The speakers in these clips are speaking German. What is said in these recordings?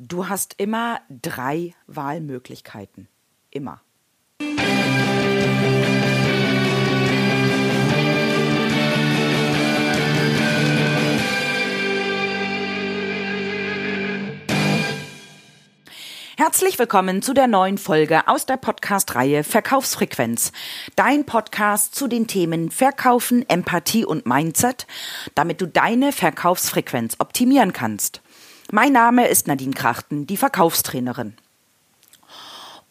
Du hast immer drei Wahlmöglichkeiten. Immer. Herzlich willkommen zu der neuen Folge aus der Podcast-Reihe Verkaufsfrequenz. Dein Podcast zu den Themen Verkaufen, Empathie und Mindset, damit du deine Verkaufsfrequenz optimieren kannst. Mein Name ist Nadine Krachten, die Verkaufstrainerin.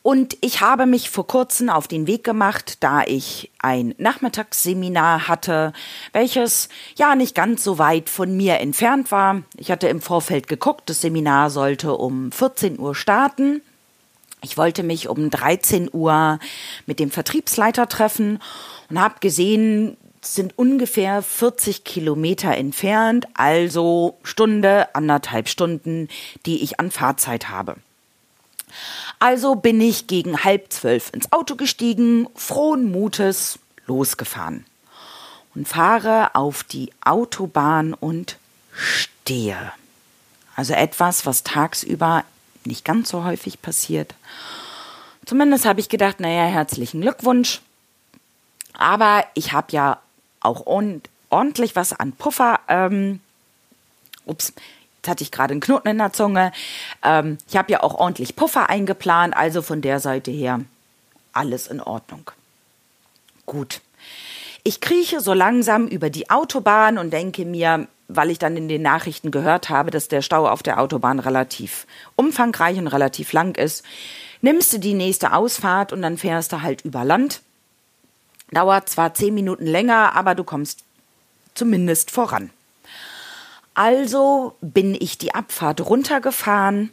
Und ich habe mich vor kurzem auf den Weg gemacht, da ich ein Nachmittagsseminar hatte, welches ja nicht ganz so weit von mir entfernt war. Ich hatte im Vorfeld geguckt, das Seminar sollte um 14 Uhr starten. Ich wollte mich um 13 Uhr mit dem Vertriebsleiter treffen und habe gesehen, sind ungefähr 40 Kilometer entfernt, also Stunde, anderthalb Stunden, die ich an Fahrzeit habe. Also bin ich gegen halb zwölf ins Auto gestiegen, frohen Mutes losgefahren und fahre auf die Autobahn und stehe. Also etwas, was tagsüber nicht ganz so häufig passiert. Zumindest habe ich gedacht, naja, herzlichen Glückwunsch. Aber ich habe ja auch ordentlich was an Puffer. Ähm, ups, jetzt hatte ich gerade einen Knoten in der Zunge. Ähm, ich habe ja auch ordentlich Puffer eingeplant, also von der Seite her alles in Ordnung. Gut. Ich krieche so langsam über die Autobahn und denke mir, weil ich dann in den Nachrichten gehört habe, dass der Stau auf der Autobahn relativ umfangreich und relativ lang ist, nimmst du die nächste Ausfahrt und dann fährst du halt über Land. Dauert zwar zehn Minuten länger, aber du kommst zumindest voran. Also bin ich die Abfahrt runtergefahren,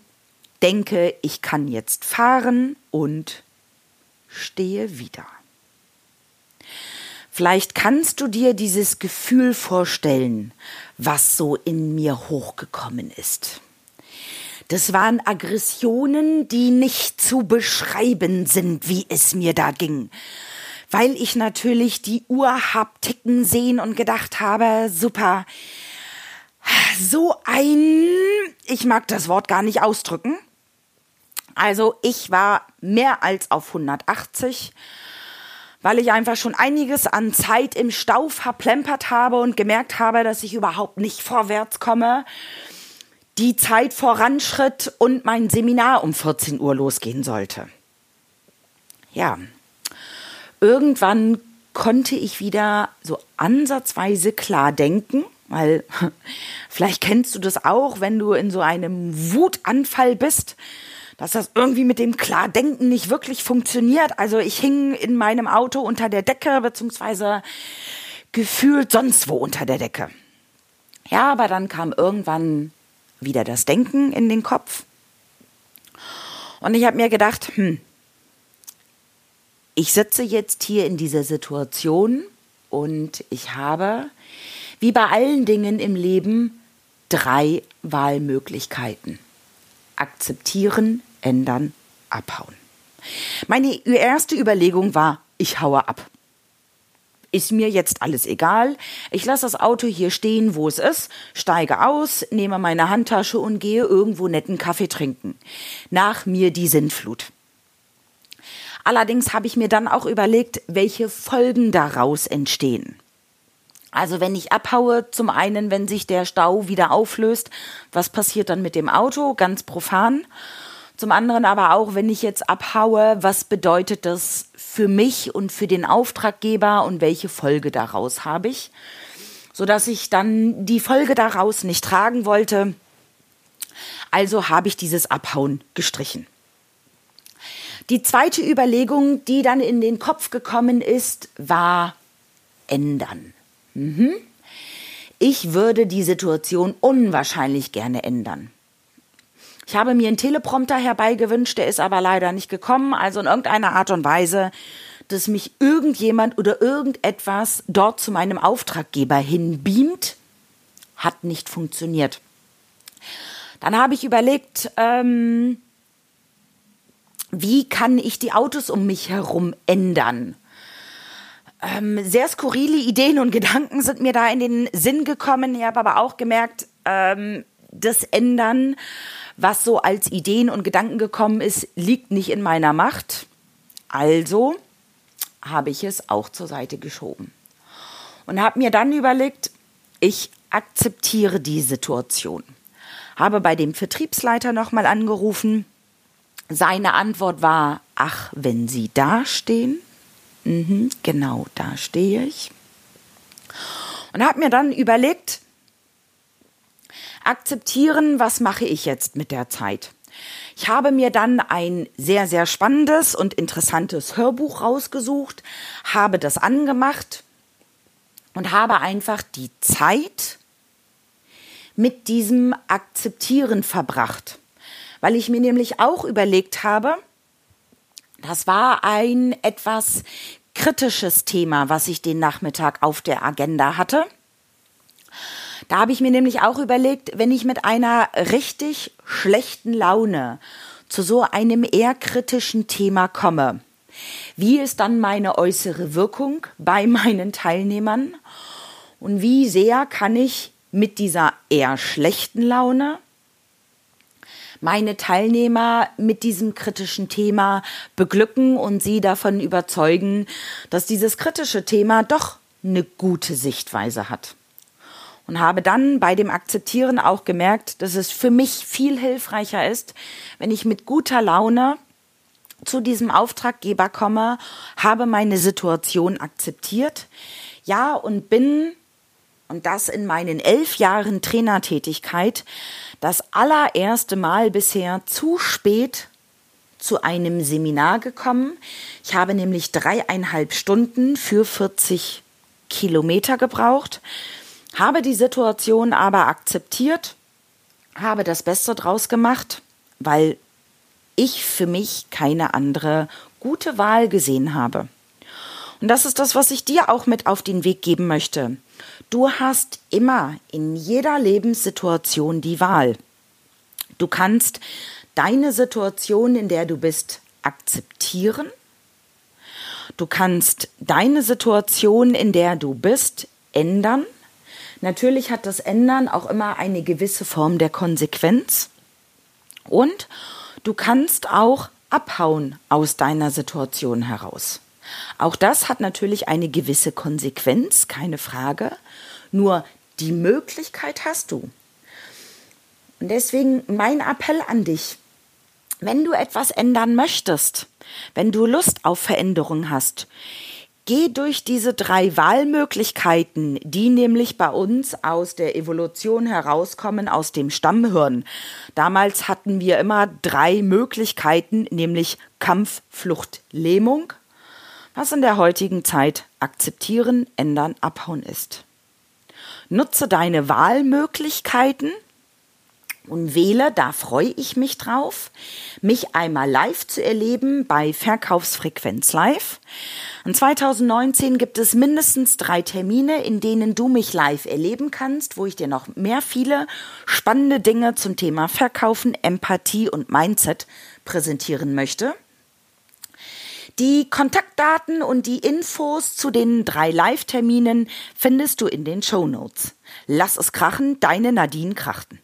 denke, ich kann jetzt fahren und stehe wieder. Vielleicht kannst du dir dieses Gefühl vorstellen, was so in mir hochgekommen ist. Das waren Aggressionen, die nicht zu beschreiben sind, wie es mir da ging weil ich natürlich die Uhr hab ticken sehen und gedacht habe, super, so ein, ich mag das Wort gar nicht ausdrücken. Also ich war mehr als auf 180, weil ich einfach schon einiges an Zeit im Stau verplempert habe und gemerkt habe, dass ich überhaupt nicht vorwärts komme. Die Zeit voranschritt und mein Seminar um 14 Uhr losgehen sollte. Ja, irgendwann konnte ich wieder so ansatzweise klar denken, weil vielleicht kennst du das auch, wenn du in so einem Wutanfall bist, dass das irgendwie mit dem Klardenken nicht wirklich funktioniert. Also ich hing in meinem Auto unter der Decke, beziehungsweise gefühlt sonst wo unter der Decke. Ja, aber dann kam irgendwann wieder das Denken in den Kopf. Und ich habe mir gedacht, hm, ich sitze jetzt hier in dieser Situation und ich habe, wie bei allen Dingen im Leben, drei Wahlmöglichkeiten. Akzeptieren, ändern, abhauen. Meine erste Überlegung war, ich haue ab. Ist mir jetzt alles egal. Ich lasse das Auto hier stehen, wo es ist, steige aus, nehme meine Handtasche und gehe irgendwo netten Kaffee trinken. Nach mir die Sintflut. Allerdings habe ich mir dann auch überlegt, welche Folgen daraus entstehen. Also wenn ich abhaue, zum einen, wenn sich der Stau wieder auflöst, was passiert dann mit dem Auto? Ganz profan. Zum anderen aber auch, wenn ich jetzt abhaue, was bedeutet das für mich und für den Auftraggeber und welche Folge daraus habe ich? Sodass ich dann die Folge daraus nicht tragen wollte. Also habe ich dieses Abhauen gestrichen. Die zweite Überlegung, die dann in den Kopf gekommen ist, war ändern. Mhm. Ich würde die Situation unwahrscheinlich gerne ändern. Ich habe mir einen Teleprompter herbeigewünscht, der ist aber leider nicht gekommen, also in irgendeiner Art und Weise, dass mich irgendjemand oder irgendetwas dort zu meinem Auftraggeber hinbeamt, hat nicht funktioniert. Dann habe ich überlegt, ähm, wie kann ich die Autos um mich herum ändern? Ähm, sehr skurrile Ideen und Gedanken sind mir da in den Sinn gekommen. Ich habe aber auch gemerkt, ähm, das Ändern was so als Ideen und Gedanken gekommen ist, liegt nicht in meiner Macht. Also habe ich es auch zur Seite geschoben. Und habe mir dann überlegt, ich akzeptiere die Situation. Habe bei dem Vertriebsleiter nochmal angerufen. Seine Antwort war, ach, wenn Sie da stehen, mhm, genau da stehe ich. Und habe mir dann überlegt, akzeptieren, was mache ich jetzt mit der Zeit? Ich habe mir dann ein sehr, sehr spannendes und interessantes Hörbuch rausgesucht, habe das angemacht und habe einfach die Zeit mit diesem Akzeptieren verbracht. Weil ich mir nämlich auch überlegt habe, das war ein etwas kritisches Thema, was ich den Nachmittag auf der Agenda hatte. Da habe ich mir nämlich auch überlegt, wenn ich mit einer richtig schlechten Laune zu so einem eher kritischen Thema komme, wie ist dann meine äußere Wirkung bei meinen Teilnehmern und wie sehr kann ich mit dieser eher schlechten Laune meine Teilnehmer mit diesem kritischen Thema beglücken und sie davon überzeugen, dass dieses kritische Thema doch eine gute Sichtweise hat. Und habe dann bei dem Akzeptieren auch gemerkt, dass es für mich viel hilfreicher ist, wenn ich mit guter Laune zu diesem Auftraggeber komme, habe meine Situation akzeptiert, ja, und bin, und das in meinen elf Jahren Trainertätigkeit, das allererste Mal bisher zu spät zu einem Seminar gekommen. Ich habe nämlich dreieinhalb Stunden für 40 Kilometer gebraucht habe die Situation aber akzeptiert, habe das Beste draus gemacht, weil ich für mich keine andere gute Wahl gesehen habe. Und das ist das, was ich dir auch mit auf den Weg geben möchte. Du hast immer in jeder Lebenssituation die Wahl. Du kannst deine Situation, in der du bist, akzeptieren. Du kannst deine Situation, in der du bist, ändern. Natürlich hat das Ändern auch immer eine gewisse Form der Konsequenz. Und du kannst auch abhauen aus deiner Situation heraus. Auch das hat natürlich eine gewisse Konsequenz, keine Frage. Nur die Möglichkeit hast du. Und deswegen mein Appell an dich. Wenn du etwas ändern möchtest, wenn du Lust auf Veränderung hast, Geh durch diese drei Wahlmöglichkeiten, die nämlich bei uns aus der Evolution herauskommen, aus dem Stammhirn. Damals hatten wir immer drei Möglichkeiten, nämlich Kampf, Flucht, Lähmung, was in der heutigen Zeit akzeptieren, ändern, abhauen ist. Nutze deine Wahlmöglichkeiten und wähle, da freue ich mich drauf, mich einmal live zu erleben bei Verkaufsfrequenz Live. Und 2019 gibt es mindestens drei Termine, in denen du mich live erleben kannst, wo ich dir noch mehr viele spannende Dinge zum Thema Verkaufen, Empathie und Mindset präsentieren möchte. Die Kontaktdaten und die Infos zu den drei Live-Terminen findest du in den Show Notes. Lass es krachen, deine Nadine Krachten.